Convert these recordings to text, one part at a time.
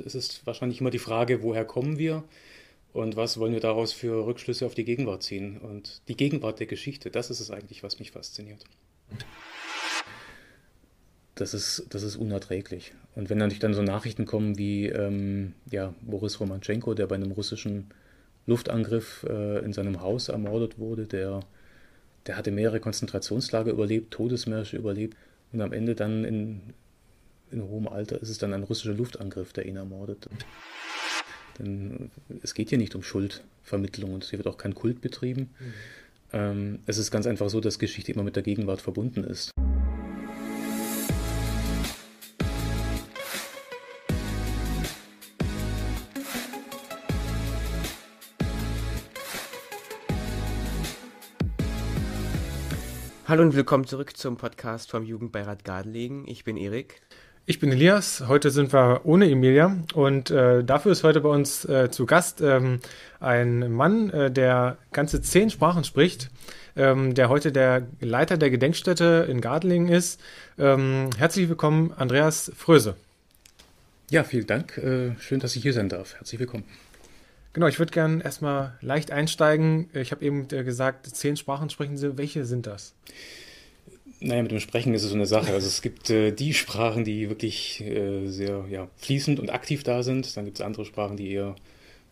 Es ist wahrscheinlich immer die Frage, woher kommen wir und was wollen wir daraus für Rückschlüsse auf die Gegenwart ziehen. Und die Gegenwart der Geschichte, das ist es eigentlich, was mich fasziniert. Das ist, das ist unerträglich. Und wenn natürlich dann so Nachrichten kommen wie ähm, ja, Boris Romanchenko, der bei einem russischen Luftangriff äh, in seinem Haus ermordet wurde, der, der hatte mehrere Konzentrationslager überlebt, Todesmärsche überlebt und am Ende dann in, in hohem Alter ist es dann ein russischer Luftangriff, der ihn ermordet. Denn es geht hier nicht um Schuldvermittlung und hier wird auch kein Kult betrieben. Mhm. Ähm, es ist ganz einfach so, dass Geschichte immer mit der Gegenwart verbunden ist. Hallo und willkommen zurück zum Podcast vom Jugendbeirat Gardelegen. Ich bin Erik. Ich bin Elias. Heute sind wir ohne Emilia und äh, dafür ist heute bei uns äh, zu Gast ähm, ein Mann, äh, der ganze zehn Sprachen spricht, ähm, der heute der Leiter der Gedenkstätte in Gardelegen ist. Ähm, herzlich willkommen, Andreas Fröse. Ja, vielen Dank. Äh, schön, dass ich hier sein darf. Herzlich willkommen. Genau, ich würde gerne erstmal leicht einsteigen. Ich habe eben äh, gesagt, zehn Sprachen sprechen Sie. Welche sind das? Naja, mit dem Sprechen ist es so eine Sache. Also es gibt äh, die Sprachen, die wirklich äh, sehr ja, fließend und aktiv da sind. Dann gibt es andere Sprachen, die eher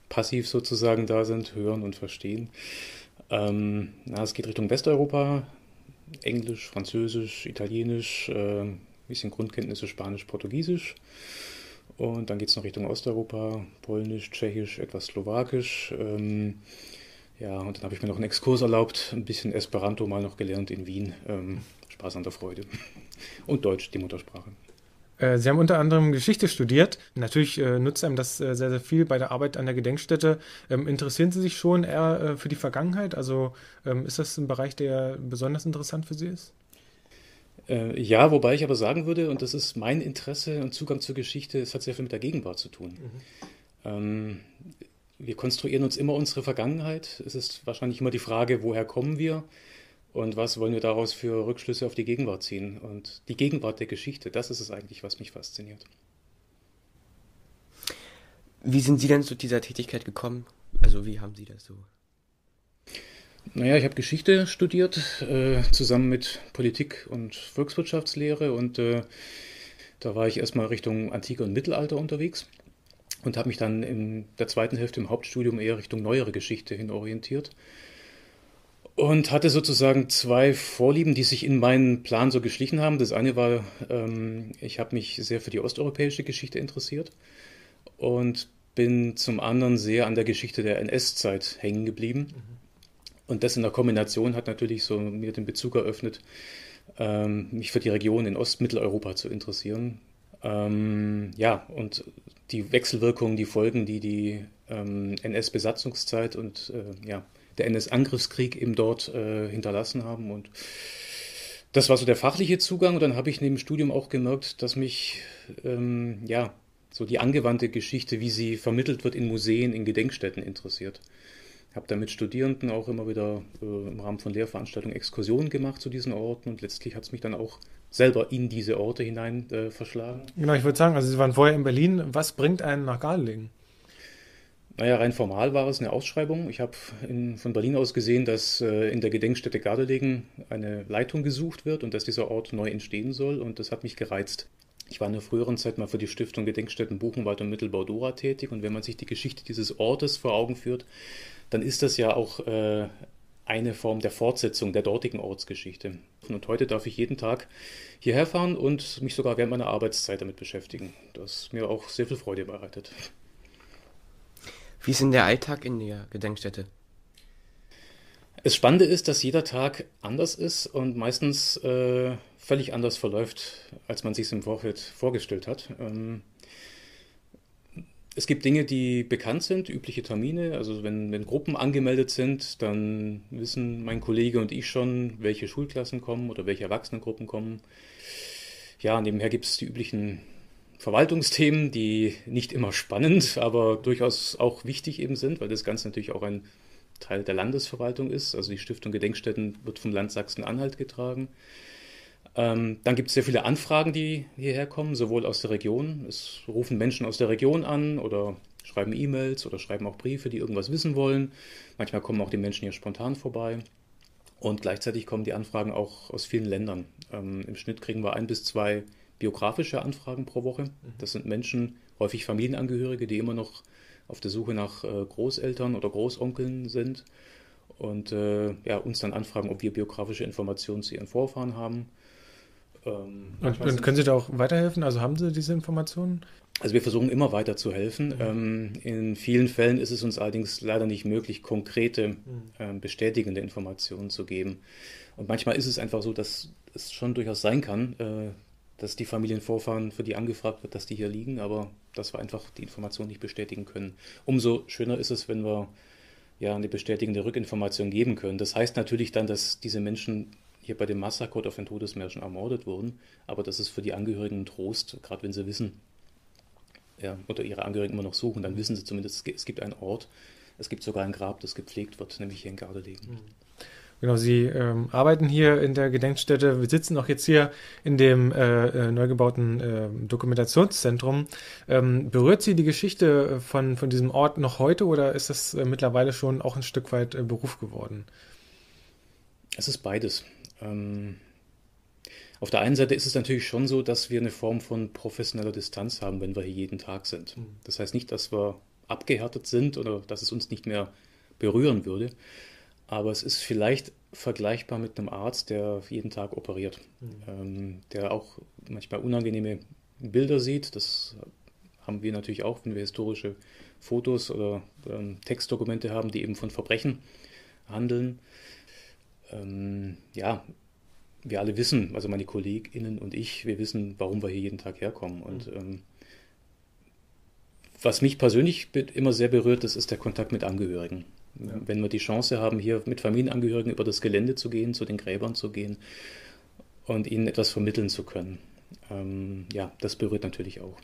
passiv sozusagen da sind, hören und verstehen. Ähm, na, es geht Richtung Westeuropa, Englisch, Französisch, Italienisch, äh, bisschen Grundkenntnisse Spanisch, Portugiesisch. Und dann geht es noch Richtung Osteuropa, Polnisch, Tschechisch, etwas Slowakisch. Ähm, ja, und dann habe ich mir noch einen Exkurs erlaubt, ein bisschen Esperanto mal noch gelernt in Wien. Ähm, Spaß an der Freude. Und Deutsch, die Muttersprache. Äh, Sie haben unter anderem Geschichte studiert. Natürlich äh, nutzt einem das äh, sehr, sehr viel bei der Arbeit an der Gedenkstätte. Ähm, interessieren Sie sich schon eher äh, für die Vergangenheit? Also ähm, ist das ein Bereich, der besonders interessant für Sie ist? Äh, ja, wobei ich aber sagen würde, und das ist mein Interesse und Zugang zur Geschichte, es hat sehr viel mit der Gegenwart zu tun. Mhm. Ähm, wir konstruieren uns immer unsere Vergangenheit. Es ist wahrscheinlich immer die Frage, woher kommen wir und was wollen wir daraus für Rückschlüsse auf die Gegenwart ziehen. Und die Gegenwart der Geschichte, das ist es eigentlich, was mich fasziniert. Wie sind Sie denn zu dieser Tätigkeit gekommen? Also wie haben Sie das so naja, ich habe Geschichte studiert, äh, zusammen mit Politik und Volkswirtschaftslehre und äh, da war ich erstmal Richtung Antike und Mittelalter unterwegs und habe mich dann in der zweiten Hälfte im Hauptstudium eher Richtung neuere Geschichte hin orientiert und hatte sozusagen zwei Vorlieben, die sich in meinen Plan so geschlichen haben. Das eine war, ähm, ich habe mich sehr für die osteuropäische Geschichte interessiert und bin zum anderen sehr an der Geschichte der NS-Zeit hängen geblieben. Mhm und das in der Kombination hat natürlich so mir den Bezug eröffnet, ähm, mich für die Region in Ostmitteleuropa zu interessieren. Ähm, ja, und die Wechselwirkungen, die Folgen, die die ähm, NS-Besatzungszeit und äh, ja, der NS-Angriffskrieg eben dort äh, hinterlassen haben. Und das war so der fachliche Zugang. Und dann habe ich neben dem Studium auch gemerkt, dass mich ähm, ja so die angewandte Geschichte, wie sie vermittelt wird in Museen, in Gedenkstätten interessiert habe da mit Studierenden auch immer wieder äh, im Rahmen von Lehrveranstaltungen Exkursionen gemacht zu diesen Orten und letztlich hat es mich dann auch selber in diese Orte hinein äh, verschlagen. Genau, ich würde sagen, also Sie waren vorher in Berlin. Was bringt einen nach Gardelegen? Naja, rein formal war es eine Ausschreibung. Ich habe von Berlin aus gesehen, dass äh, in der Gedenkstätte Gardelegen eine Leitung gesucht wird und dass dieser Ort neu entstehen soll und das hat mich gereizt. Ich war in der früheren Zeit mal für die Stiftung Gedenkstätten Buchenwald und Mittelbau Dora tätig und wenn man sich die Geschichte dieses Ortes vor Augen führt, dann ist das ja auch äh, eine Form der Fortsetzung der dortigen Ortsgeschichte. Und heute darf ich jeden Tag hierher fahren und mich sogar während meiner Arbeitszeit damit beschäftigen, das mir auch sehr viel Freude bereitet. Wie ist denn der Alltag in der Gedenkstätte? Das Spannende ist, dass jeder Tag anders ist und meistens äh, völlig anders verläuft, als man sich es im Vorfeld vorgestellt hat. Ähm, es gibt Dinge, die bekannt sind, übliche Termine. Also wenn, wenn Gruppen angemeldet sind, dann wissen mein Kollege und ich schon, welche Schulklassen kommen oder welche Erwachsenengruppen kommen. Ja, nebenher gibt es die üblichen Verwaltungsthemen, die nicht immer spannend, aber durchaus auch wichtig eben sind, weil das Ganze natürlich auch ein Teil der Landesverwaltung ist. Also die Stiftung Gedenkstätten wird vom Land Sachsen-Anhalt getragen. Ähm, dann gibt es sehr viele Anfragen, die hierher kommen, sowohl aus der Region. Es rufen Menschen aus der Region an oder schreiben E-Mails oder schreiben auch Briefe, die irgendwas wissen wollen. Manchmal kommen auch die Menschen hier spontan vorbei. Und gleichzeitig kommen die Anfragen auch aus vielen Ländern. Ähm, Im Schnitt kriegen wir ein bis zwei biografische Anfragen pro Woche. Mhm. Das sind Menschen, häufig Familienangehörige, die immer noch auf der Suche nach äh, Großeltern oder Großonkeln sind und äh, ja, uns dann anfragen, ob wir biografische Informationen zu ihren Vorfahren haben. Ähm, und, und können Sie da auch weiterhelfen? Also haben Sie diese Informationen? Also wir versuchen immer weiter zu helfen. Mhm. Ähm, in vielen Fällen ist es uns allerdings leider nicht möglich, konkrete, mhm. ähm, bestätigende Informationen zu geben. Und manchmal ist es einfach so, dass es schon durchaus sein kann, äh, dass die Familienvorfahren, für die angefragt wird, dass die hier liegen, aber dass wir einfach die Information nicht bestätigen können. Umso schöner ist es, wenn wir ja eine bestätigende Rückinformation geben können. Das heißt natürlich dann, dass diese Menschen hier bei dem Massaker auf den Todesmärschen ermordet wurden, aber das ist für die Angehörigen ein Trost, gerade wenn sie wissen, ja, oder ihre Angehörigen immer noch suchen, dann wissen sie zumindest, es gibt einen Ort, es gibt sogar ein Grab, das gepflegt wird, nämlich hier in Gardelegen. Mhm. Genau, Sie ähm, arbeiten hier in der Gedenkstätte. Wir sitzen auch jetzt hier in dem äh, äh, neu gebauten äh, Dokumentationszentrum. Ähm, berührt Sie die Geschichte von, von diesem Ort noch heute oder ist das äh, mittlerweile schon auch ein Stück weit äh, Beruf geworden? Es ist beides. Ähm, auf der einen Seite ist es natürlich schon so, dass wir eine Form von professioneller Distanz haben, wenn wir hier jeden Tag sind. Mhm. Das heißt nicht, dass wir abgehärtet sind oder dass es uns nicht mehr berühren würde. Aber es ist vielleicht vergleichbar mit einem Arzt, der jeden Tag operiert, mhm. ähm, der auch manchmal unangenehme Bilder sieht. Das haben wir natürlich auch, wenn wir historische Fotos oder ähm, Textdokumente haben, die eben von Verbrechen handeln. Ähm, ja, wir alle wissen, also meine KollegInnen und ich, wir wissen, warum wir hier jeden Tag herkommen. Und mhm. was mich persönlich immer sehr berührt, das ist der Kontakt mit Angehörigen. Ja. Wenn wir die Chance haben, hier mit Familienangehörigen über das Gelände zu gehen, zu den Gräbern zu gehen und ihnen etwas vermitteln zu können. Ähm, ja, das berührt natürlich auch.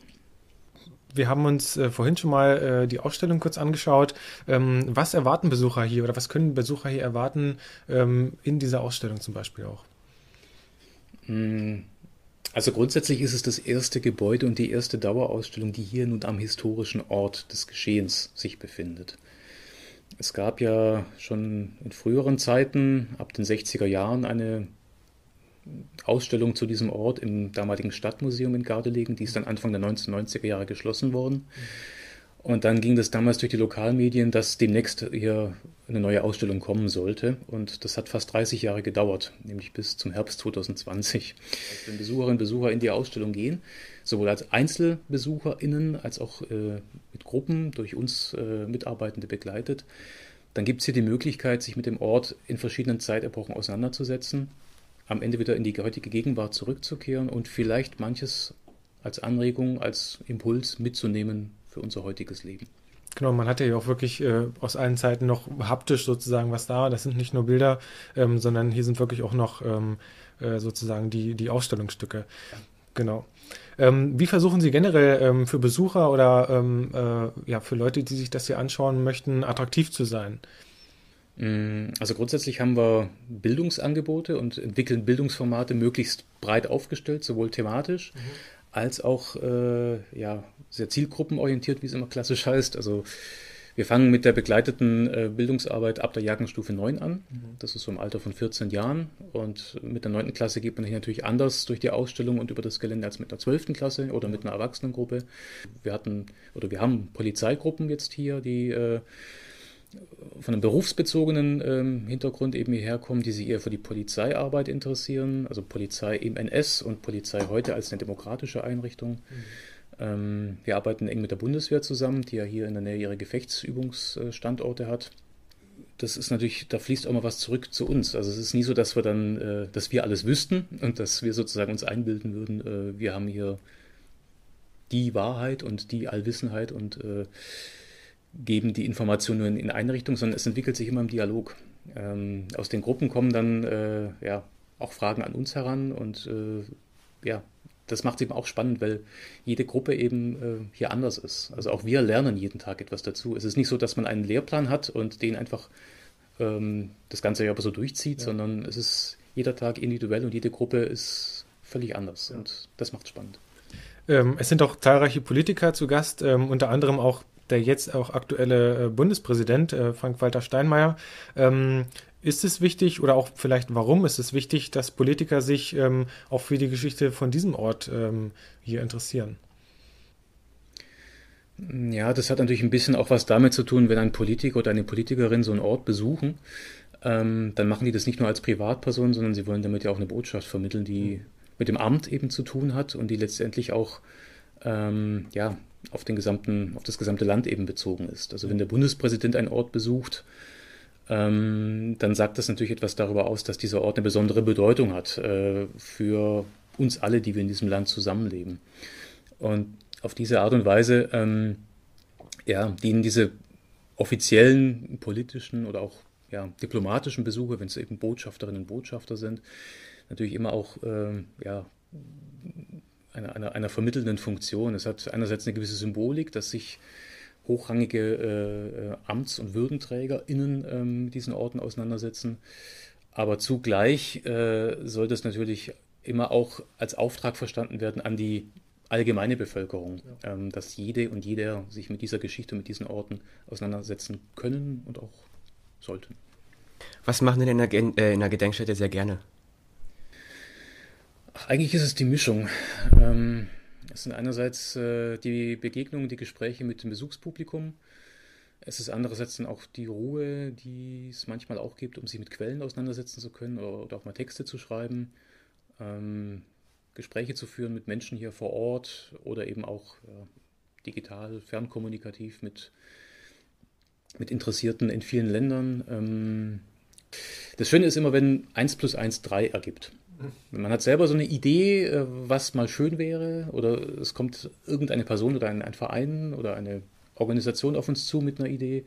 Wir haben uns äh, vorhin schon mal äh, die Ausstellung kurz angeschaut. Ähm, was erwarten Besucher hier oder was können Besucher hier erwarten ähm, in dieser Ausstellung zum Beispiel auch? Hm, also grundsätzlich ist es das erste Gebäude und die erste Dauerausstellung, die hier nun am historischen Ort des Geschehens sich befindet. Es gab ja schon in früheren Zeiten, ab den 60er Jahren, eine Ausstellung zu diesem Ort im damaligen Stadtmuseum in Gardelegen. Die ist dann Anfang der 1990er Jahre geschlossen worden. Und dann ging das damals durch die Lokalmedien, dass demnächst hier eine neue Ausstellung kommen sollte. Und das hat fast 30 Jahre gedauert, nämlich bis zum Herbst 2020. Also wenn Besucherinnen und Besucher in die Ausstellung gehen, sowohl als EinzelbesucherInnen als auch äh, mit Gruppen durch uns äh, Mitarbeitende begleitet, dann gibt es hier die Möglichkeit, sich mit dem Ort in verschiedenen Zeitepochen auseinanderzusetzen, am Ende wieder in die heutige Gegenwart zurückzukehren und vielleicht manches als Anregung, als Impuls mitzunehmen für unser heutiges Leben. Genau, man hat ja auch wirklich äh, aus allen Zeiten noch haptisch sozusagen was da. Das sind nicht nur Bilder, ähm, sondern hier sind wirklich auch noch ähm, äh, sozusagen die, die Ausstellungsstücke. Ja. Genau. Ähm, wie versuchen Sie generell ähm, für Besucher oder ähm, äh, ja, für Leute, die sich das hier anschauen möchten, attraktiv zu sein? Mm, also grundsätzlich haben wir Bildungsangebote und entwickeln Bildungsformate möglichst breit aufgestellt, sowohl thematisch mhm. Als auch äh, ja, sehr zielgruppenorientiert, wie es immer klassisch heißt. Also wir fangen mit der begleiteten äh, Bildungsarbeit ab der Jahrgangsstufe 9 an. Mhm. Das ist so im Alter von 14 Jahren. Und mit der 9. Klasse geht man hier natürlich anders durch die Ausstellung und über das Gelände als mit der 12. Klasse oder mit einer Erwachsenengruppe. Wir hatten oder wir haben Polizeigruppen jetzt hier, die äh, von einem berufsbezogenen ähm, Hintergrund eben hierher kommen, die sich eher für die Polizeiarbeit interessieren, also Polizei im NS und Polizei heute als eine demokratische Einrichtung. Mhm. Ähm, wir arbeiten eng mit der Bundeswehr zusammen, die ja hier in der Nähe ihre Gefechtsübungsstandorte hat. Das ist natürlich, da fließt auch mal was zurück zu uns. Also es ist nie so, dass wir dann, äh, dass wir alles wüssten und dass wir sozusagen uns einbilden würden, äh, wir haben hier die Wahrheit und die Allwissenheit und äh, geben die Informationen in eine Richtung, sondern es entwickelt sich immer im Dialog. Ähm, aus den Gruppen kommen dann äh, ja auch Fragen an uns heran und äh, ja, das macht es eben auch spannend, weil jede Gruppe eben äh, hier anders ist. Also auch wir lernen jeden Tag etwas dazu. Es ist nicht so, dass man einen Lehrplan hat und den einfach ähm, das ganze Jahr so durchzieht, ja. sondern es ist jeder Tag individuell und jede Gruppe ist völlig anders. Und das macht spannend. Ähm, es sind auch zahlreiche Politiker zu Gast, ähm, unter anderem auch der jetzt auch aktuelle äh, Bundespräsident äh, Frank-Walter Steinmeier. Ähm, ist es wichtig oder auch vielleicht warum ist es wichtig, dass Politiker sich ähm, auch für die Geschichte von diesem Ort ähm, hier interessieren? Ja, das hat natürlich ein bisschen auch was damit zu tun, wenn ein Politiker oder eine Politikerin so einen Ort besuchen, ähm, dann machen die das nicht nur als Privatperson, sondern sie wollen damit ja auch eine Botschaft vermitteln, die mit dem Amt eben zu tun hat und die letztendlich auch ähm, ja, auf, den gesamten, auf das gesamte Land eben bezogen ist. Also wenn der Bundespräsident einen Ort besucht, ähm, dann sagt das natürlich etwas darüber aus, dass dieser Ort eine besondere Bedeutung hat äh, für uns alle, die wir in diesem Land zusammenleben. Und auf diese Art und Weise ähm, ja, dienen diese offiziellen politischen oder auch ja, diplomatischen Besuche, wenn es eben Botschafterinnen und Botschafter sind, natürlich immer auch äh, ja, einer, einer, einer vermittelnden Funktion. Es hat einerseits eine gewisse Symbolik, dass sich hochrangige äh, Amts- und WürdenträgerInnen äh, mit diesen Orten auseinandersetzen. Aber zugleich äh, soll das natürlich immer auch als Auftrag verstanden werden an die allgemeine Bevölkerung, ja. ähm, dass jede und jeder sich mit dieser Geschichte, mit diesen Orten auseinandersetzen können und auch sollten. Was machen denn in der, äh, in der Gedenkstätte sehr gerne? Eigentlich ist es die Mischung. Ähm, es sind einerseits äh, die Begegnungen, die Gespräche mit dem Besuchspublikum. Es ist andererseits dann auch die Ruhe, die es manchmal auch gibt, um sich mit Quellen auseinandersetzen zu können oder, oder auch mal Texte zu schreiben. Ähm, Gespräche zu führen mit Menschen hier vor Ort oder eben auch ja, digital, fernkommunikativ mit, mit Interessierten in vielen Ländern. Ähm, das Schöne ist immer, wenn 1 plus 1 3 ergibt. Man hat selber so eine Idee, äh, was mal schön wäre, oder es kommt irgendeine Person oder ein, ein Verein oder eine Organisation auf uns zu mit einer Idee.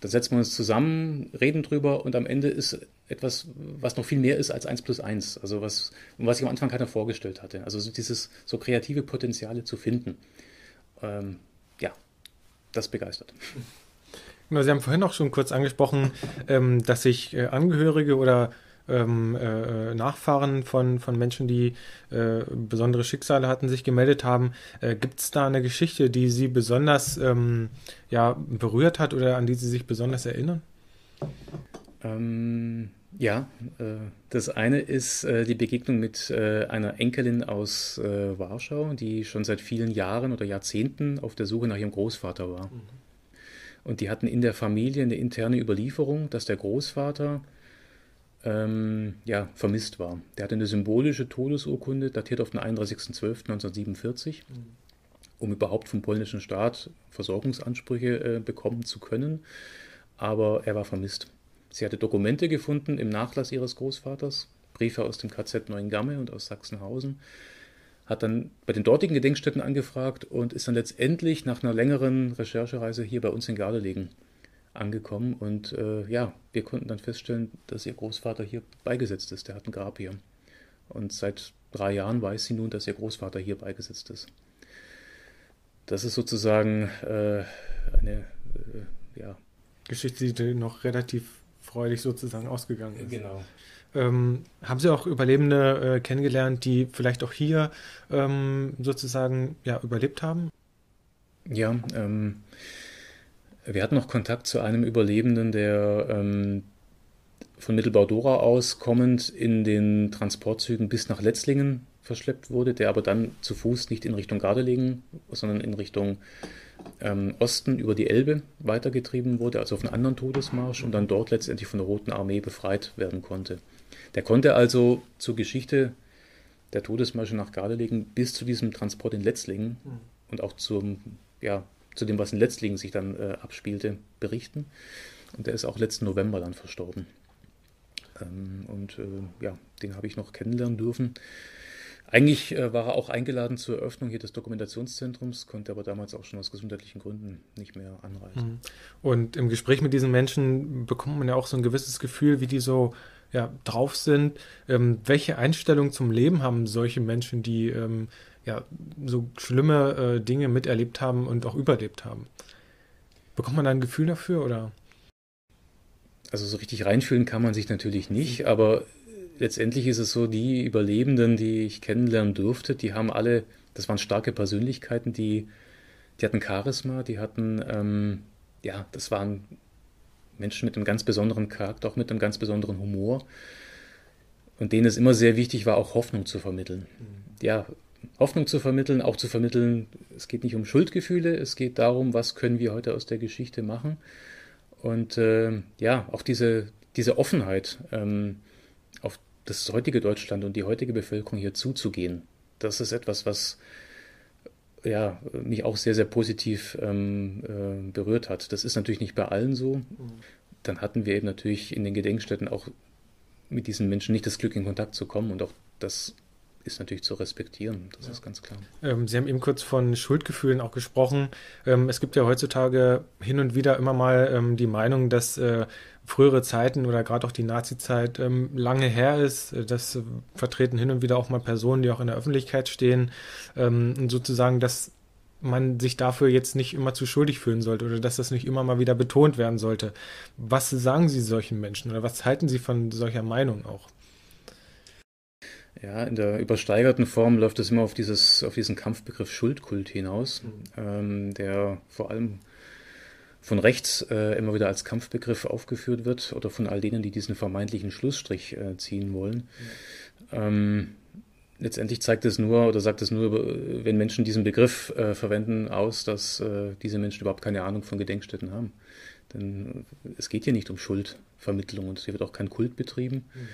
Dann setzen wir uns zusammen, reden drüber und am Ende ist etwas, was noch viel mehr ist als 1 plus 1. Also was, was ich am Anfang keiner vorgestellt hatte. Also dieses so kreative Potenziale zu finden. Ähm, ja, das begeistert. Genau, Sie haben vorhin auch schon kurz angesprochen, ähm, dass sich äh, Angehörige oder ähm, äh, Nachfahren von, von Menschen, die äh, besondere Schicksale hatten, sich gemeldet haben. Äh, Gibt es da eine Geschichte, die Sie besonders ähm, ja, berührt hat oder an die Sie sich besonders erinnern? Ähm, ja, äh, das eine ist äh, die Begegnung mit äh, einer Enkelin aus Warschau, die schon seit vielen Jahren oder Jahrzehnten auf der Suche nach ihrem Großvater war. Mhm. Und die hatten in der Familie eine interne Überlieferung, dass der Großvater ähm, ja, vermisst war. Der hatte eine symbolische Todesurkunde, datiert auf den 31.12.1947, mhm. um überhaupt vom polnischen Staat Versorgungsansprüche äh, bekommen zu können. Aber er war vermisst. Sie hatte Dokumente gefunden im Nachlass ihres Großvaters, Briefe aus dem KZ Neuengamme und aus Sachsenhausen, hat dann bei den dortigen Gedenkstätten angefragt und ist dann letztendlich nach einer längeren Recherchereise hier bei uns in Gardelegen angekommen. Und äh, ja, wir konnten dann feststellen, dass ihr Großvater hier beigesetzt ist. Der hat ein Grab hier. Und seit drei Jahren weiß sie nun, dass ihr Großvater hier beigesetzt ist. Das ist sozusagen äh, eine äh, ja. Geschichte, die noch relativ freudig sozusagen ausgegangen ist. Genau. Ähm, haben Sie auch Überlebende äh, kennengelernt, die vielleicht auch hier ähm, sozusagen ja, überlebt haben? Ja, ähm, wir hatten noch Kontakt zu einem Überlebenden, der ähm, von Mittelbau-Dora aus kommend in den Transportzügen bis nach Letzlingen verschleppt wurde, der aber dann zu Fuß nicht in Richtung Gardelegen, sondern in Richtung ähm, Osten über die Elbe weitergetrieben wurde, also auf einen anderen Todesmarsch und dann dort letztendlich von der Roten Armee befreit werden konnte. Der konnte also zur Geschichte der Todesmärsche nach Gardelegen bis zu diesem Transport in Letzlingen mhm. und auch zum, ja, zu dem, was in Letzlingen sich dann äh, abspielte, berichten. Und der ist auch letzten November dann verstorben. Ähm, und äh, ja, den habe ich noch kennenlernen dürfen. Eigentlich äh, war er auch eingeladen zur Eröffnung hier des Dokumentationszentrums, konnte aber damals auch schon aus gesundheitlichen Gründen nicht mehr anreisen. Mhm. Und im Gespräch mit diesen Menschen bekommt man ja auch so ein gewisses Gefühl, wie die so ja, drauf sind. Ähm, welche Einstellung zum Leben haben solche Menschen, die ähm, ja, so schlimme äh, Dinge miterlebt haben und auch überlebt haben? Bekommt man da ein Gefühl dafür oder? Also so richtig reinfühlen kann man sich natürlich nicht, aber letztendlich ist es so, die Überlebenden, die ich kennenlernen durfte, die haben alle, das waren starke Persönlichkeiten, die, die hatten Charisma, die hatten, ähm, ja, das waren Menschen mit einem ganz besonderen Charakter, auch mit einem ganz besonderen Humor. Und denen es immer sehr wichtig war, auch Hoffnung zu vermitteln. Mhm. Ja, Hoffnung zu vermitteln, auch zu vermitteln, es geht nicht um Schuldgefühle, es geht darum, was können wir heute aus der Geschichte machen. Und äh, ja, auch diese, diese Offenheit ähm, auf das heutige Deutschland und die heutige Bevölkerung hier zuzugehen, das ist etwas, was ja, mich auch sehr, sehr positiv ähm, äh, berührt hat. Das ist natürlich nicht bei allen so. Mhm. Dann hatten wir eben natürlich in den Gedenkstätten auch mit diesen Menschen nicht das Glück, in Kontakt zu kommen und auch das ist natürlich zu respektieren, das ja. ist ganz klar. Ähm, Sie haben eben kurz von Schuldgefühlen auch gesprochen. Ähm, es gibt ja heutzutage hin und wieder immer mal ähm, die Meinung, dass äh, frühere Zeiten oder gerade auch die Nazi-Zeit ähm, lange her ist. Das vertreten hin und wieder auch mal Personen, die auch in der Öffentlichkeit stehen. Ähm, und sozusagen, dass man sich dafür jetzt nicht immer zu schuldig fühlen sollte oder dass das nicht immer mal wieder betont werden sollte. Was sagen Sie solchen Menschen oder was halten Sie von solcher Meinung auch? Ja, in der übersteigerten Form läuft es immer auf, dieses, auf diesen Kampfbegriff Schuldkult hinaus, mhm. ähm, der vor allem von rechts äh, immer wieder als Kampfbegriff aufgeführt wird oder von all denen, die diesen vermeintlichen Schlussstrich äh, ziehen wollen. Mhm. Ähm, letztendlich zeigt es nur oder sagt es nur, wenn Menschen diesen Begriff äh, verwenden, aus, dass äh, diese Menschen überhaupt keine Ahnung von Gedenkstätten haben. Denn es geht hier nicht um Schuldvermittlung und hier wird auch kein Kult betrieben. Mhm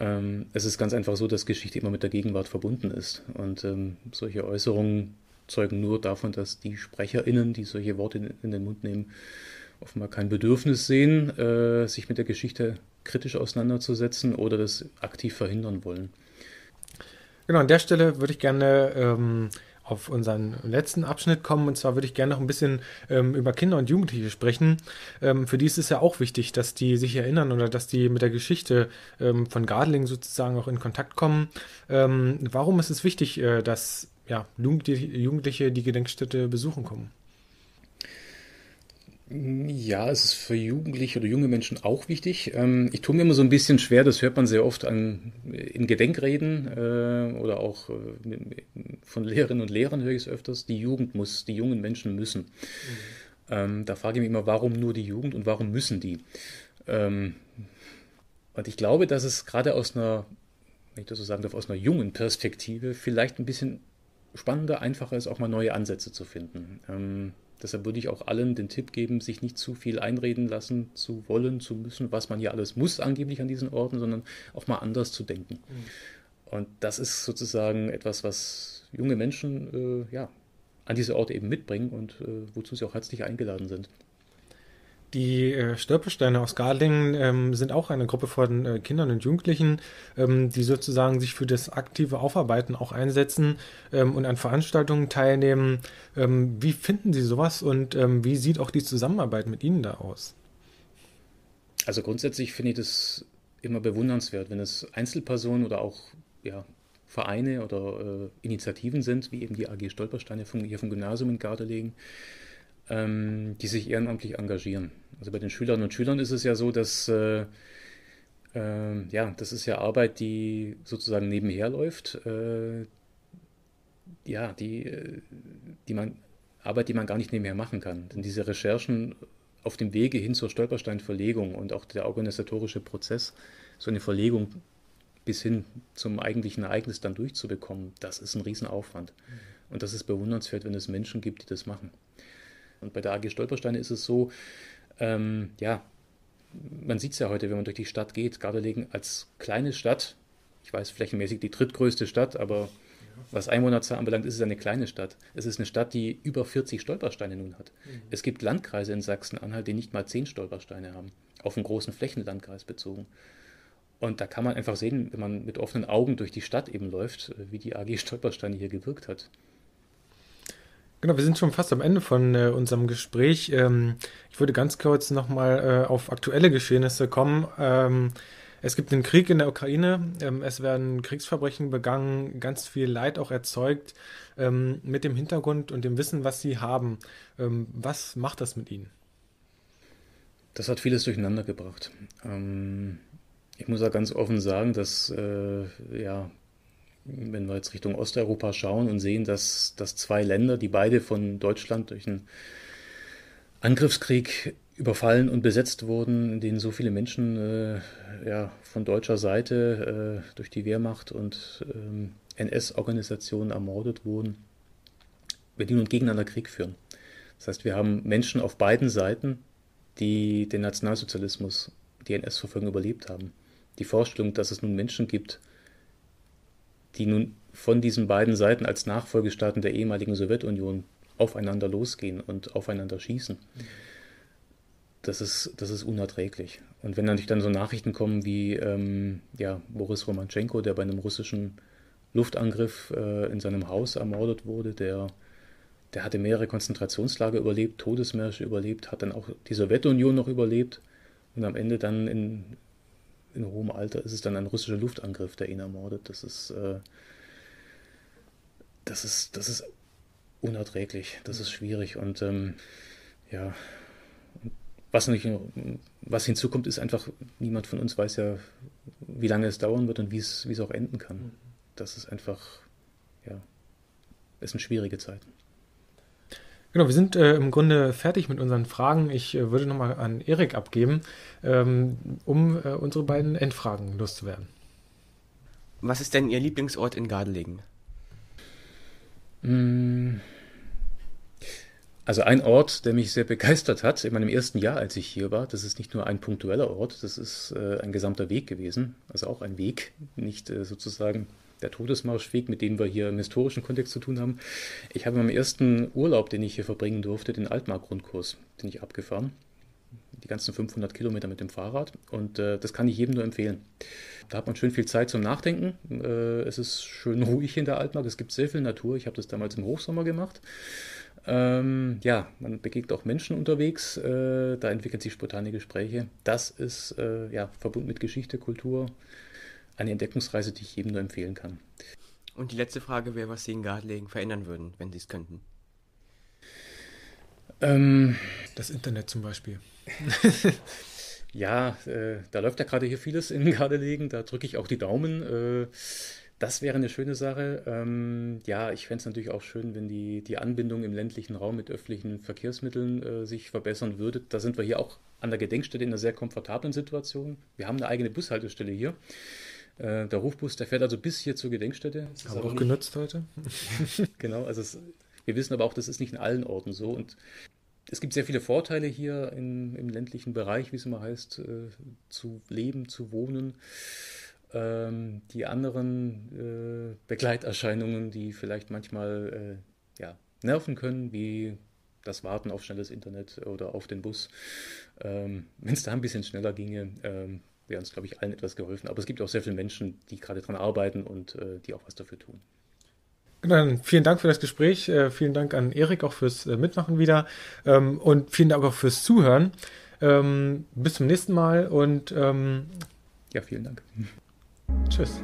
ähm, es ist ganz einfach so, dass Geschichte immer mit der Gegenwart verbunden ist. Und ähm, solche Äußerungen zeugen nur davon, dass die SprecherInnen, die solche Worte in, in den Mund nehmen, offenbar kein Bedürfnis sehen, äh, sich mit der Geschichte kritisch auseinanderzusetzen oder das aktiv verhindern wollen. Genau, an der Stelle würde ich gerne ähm, auf unseren letzten Abschnitt kommen. Und zwar würde ich gerne noch ein bisschen ähm, über Kinder und Jugendliche sprechen. Ähm, für die ist es ja auch wichtig, dass die sich erinnern oder dass die mit der Geschichte ähm, von Gardeling sozusagen auch in Kontakt kommen. Ähm, warum ist es wichtig, äh, dass ja, Jugendliche die Gedenkstätte besuchen kommen? Ja, es ist für Jugendliche oder junge Menschen auch wichtig. Ähm, ich tue mir immer so ein bisschen schwer, das hört man sehr oft an, in Gedenkreden äh, oder auch äh, von Lehrerinnen und Lehrern höre ich es öfters, die Jugend muss, die jungen Menschen müssen. Mhm. Ähm, da frage ich mich immer, warum nur die Jugend und warum müssen die? Ähm, und ich glaube, dass es gerade aus einer, wenn ich das so sagen darf, aus einer jungen Perspektive vielleicht ein bisschen spannender, einfacher ist, auch mal neue Ansätze zu finden. Deshalb würde ich auch allen den Tipp geben, sich nicht zu viel einreden lassen zu wollen, zu müssen, was man hier alles muss angeblich an diesen Orten, sondern auch mal anders zu denken. Mhm. Und das ist sozusagen etwas, was junge Menschen äh, ja, an diese Orte eben mitbringen und äh, wozu sie auch herzlich eingeladen sind. Die äh, Stolpersteine aus Garlingen ähm, sind auch eine Gruppe von äh, Kindern und Jugendlichen, ähm, die sozusagen sich für das aktive Aufarbeiten auch einsetzen ähm, und an Veranstaltungen teilnehmen. Ähm, wie finden Sie sowas und ähm, wie sieht auch die Zusammenarbeit mit Ihnen da aus? Also grundsätzlich finde ich das immer bewundernswert, wenn es Einzelpersonen oder auch ja, Vereine oder äh, Initiativen sind, wie eben die AG Stolpersteine vom, hier vom Gymnasium in Gardelegen, ähm, die sich ehrenamtlich engagieren. Also bei den Schülerinnen und Schülern ist es ja so, dass äh, äh, ja, das ist ja Arbeit, die sozusagen nebenher läuft. Äh, ja, die, äh, die man, Arbeit, die man gar nicht nebenher machen kann. Denn diese Recherchen auf dem Wege hin zur Stolpersteinverlegung und auch der organisatorische Prozess, so eine Verlegung bis hin zum eigentlichen Ereignis dann durchzubekommen, das ist ein Riesenaufwand. Mhm. Und das ist bewundernswert, wenn es Menschen gibt, die das machen. Und bei der AG Stolpersteine ist es so, ähm, ja, man sieht es ja heute, wenn man durch die Stadt geht, Gardelegen als kleine Stadt, ich weiß flächenmäßig die drittgrößte Stadt, aber was Einwohnerzahl anbelangt, ist es eine kleine Stadt. Es ist eine Stadt, die über 40 Stolpersteine nun hat. Mhm. Es gibt Landkreise in Sachsen-Anhalt, die nicht mal 10 Stolpersteine haben, auf einen großen Flächenlandkreis bezogen. Und da kann man einfach sehen, wenn man mit offenen Augen durch die Stadt eben läuft, wie die AG Stolpersteine hier gewirkt hat. Genau, wir sind schon fast am Ende von äh, unserem Gespräch. Ähm, ich würde ganz kurz nochmal äh, auf aktuelle Geschehnisse kommen. Ähm, es gibt einen Krieg in der Ukraine, ähm, es werden Kriegsverbrechen begangen, ganz viel Leid auch erzeugt. Ähm, mit dem Hintergrund und dem Wissen, was Sie haben, ähm, was macht das mit Ihnen? Das hat vieles durcheinander gebracht. Ähm, ich muss ja ganz offen sagen, dass, äh, ja, wenn wir jetzt Richtung Osteuropa schauen und sehen, dass, dass zwei Länder, die beide von Deutschland durch einen Angriffskrieg überfallen und besetzt wurden, in denen so viele Menschen äh, ja, von deutscher Seite äh, durch die Wehrmacht und ähm, NS-Organisationen ermordet wurden, wenn die nun gegeneinander Krieg führen. Das heißt, wir haben Menschen auf beiden Seiten, die den Nationalsozialismus, die NS-Verfolgung überlebt haben. Die Vorstellung, dass es nun Menschen gibt, die nun von diesen beiden Seiten als Nachfolgestaaten der ehemaligen Sowjetunion aufeinander losgehen und aufeinander schießen. Das ist, das ist unerträglich. Und wenn natürlich dann so Nachrichten kommen wie ähm, ja, Boris Romanchenko, der bei einem russischen Luftangriff äh, in seinem Haus ermordet wurde, der, der hatte mehrere Konzentrationslager überlebt, Todesmärsche überlebt, hat dann auch die Sowjetunion noch überlebt und am Ende dann in, in hohem Alter ist es dann ein russischer Luftangriff, der ihn ermordet. Das ist, äh, das ist, das ist unerträglich, das ist schwierig und ähm, ja, was, nicht, was hinzukommt, ist einfach, niemand von uns weiß ja, wie lange es dauern wird und wie es, wie es auch enden kann. Das ist einfach, ja, es sind schwierige Zeiten. Genau, wir sind äh, im Grunde fertig mit unseren Fragen. Ich äh, würde nochmal an Erik abgeben, ähm, um äh, unsere beiden Endfragen loszuwerden. Was ist denn Ihr Lieblingsort in Gardelegen? Mmh. Also ein Ort, der mich sehr begeistert hat in meinem ersten Jahr, als ich hier war, das ist nicht nur ein punktueller Ort, das ist äh, ein gesamter Weg gewesen, also auch ein Weg, nicht äh, sozusagen der Todesmarschweg, mit dem wir hier im historischen Kontext zu tun haben. Ich habe meinem ersten Urlaub, den ich hier verbringen durfte, den Altmark-Grundkurs, den ich abgefahren. Die ganzen 500 Kilometer mit dem Fahrrad und äh, das kann ich jedem nur empfehlen. Da hat man schön viel Zeit zum Nachdenken. Äh, es ist schön ruhig in der Altmark, es gibt sehr viel Natur. Ich habe das damals im Hochsommer gemacht. Ähm, ja, man begegnet auch Menschen unterwegs, äh, da entwickeln sich spontane Gespräche. Das ist äh, ja verbunden mit Geschichte, Kultur, eine Entdeckungsreise, die ich jedem nur empfehlen kann. Und die letzte Frage wäre, was Sie in Gartlegen verändern würden, wenn Sie es könnten. Ähm, das Internet zum Beispiel. ja, äh, da läuft ja gerade hier vieles in Gardelegen, da drücke ich auch die Daumen. Äh, das wäre eine schöne Sache. Ähm, ja, ich fände es natürlich auch schön, wenn die, die Anbindung im ländlichen Raum mit öffentlichen Verkehrsmitteln äh, sich verbessern würde. Da sind wir hier auch an der Gedenkstätte in einer sehr komfortablen Situation. Wir haben eine eigene Bushaltestelle hier. Äh, der Rufbus, der fährt also bis hier zur Gedenkstätte. Haben wir auch genutzt heute. genau, also es, wir wissen aber auch, das ist nicht in allen Orten so. Und es gibt sehr viele Vorteile hier in, im ländlichen Bereich, wie es immer heißt, äh, zu leben, zu wohnen. Ähm, die anderen äh, Begleiterscheinungen, die vielleicht manchmal äh, ja, nerven können, wie das Warten auf schnelles Internet oder auf den Bus. Ähm, Wenn es da ein bisschen schneller ginge, ähm, wäre uns, glaube ich, allen etwas geholfen. Aber es gibt auch sehr viele Menschen, die gerade daran arbeiten und äh, die auch was dafür tun. Dann vielen Dank für das Gespräch. Äh, vielen Dank an Erik auch fürs äh, Mitmachen wieder. Ähm, und vielen Dank auch fürs Zuhören. Ähm, bis zum nächsten Mal und ähm, ja, vielen Dank. Tschüss.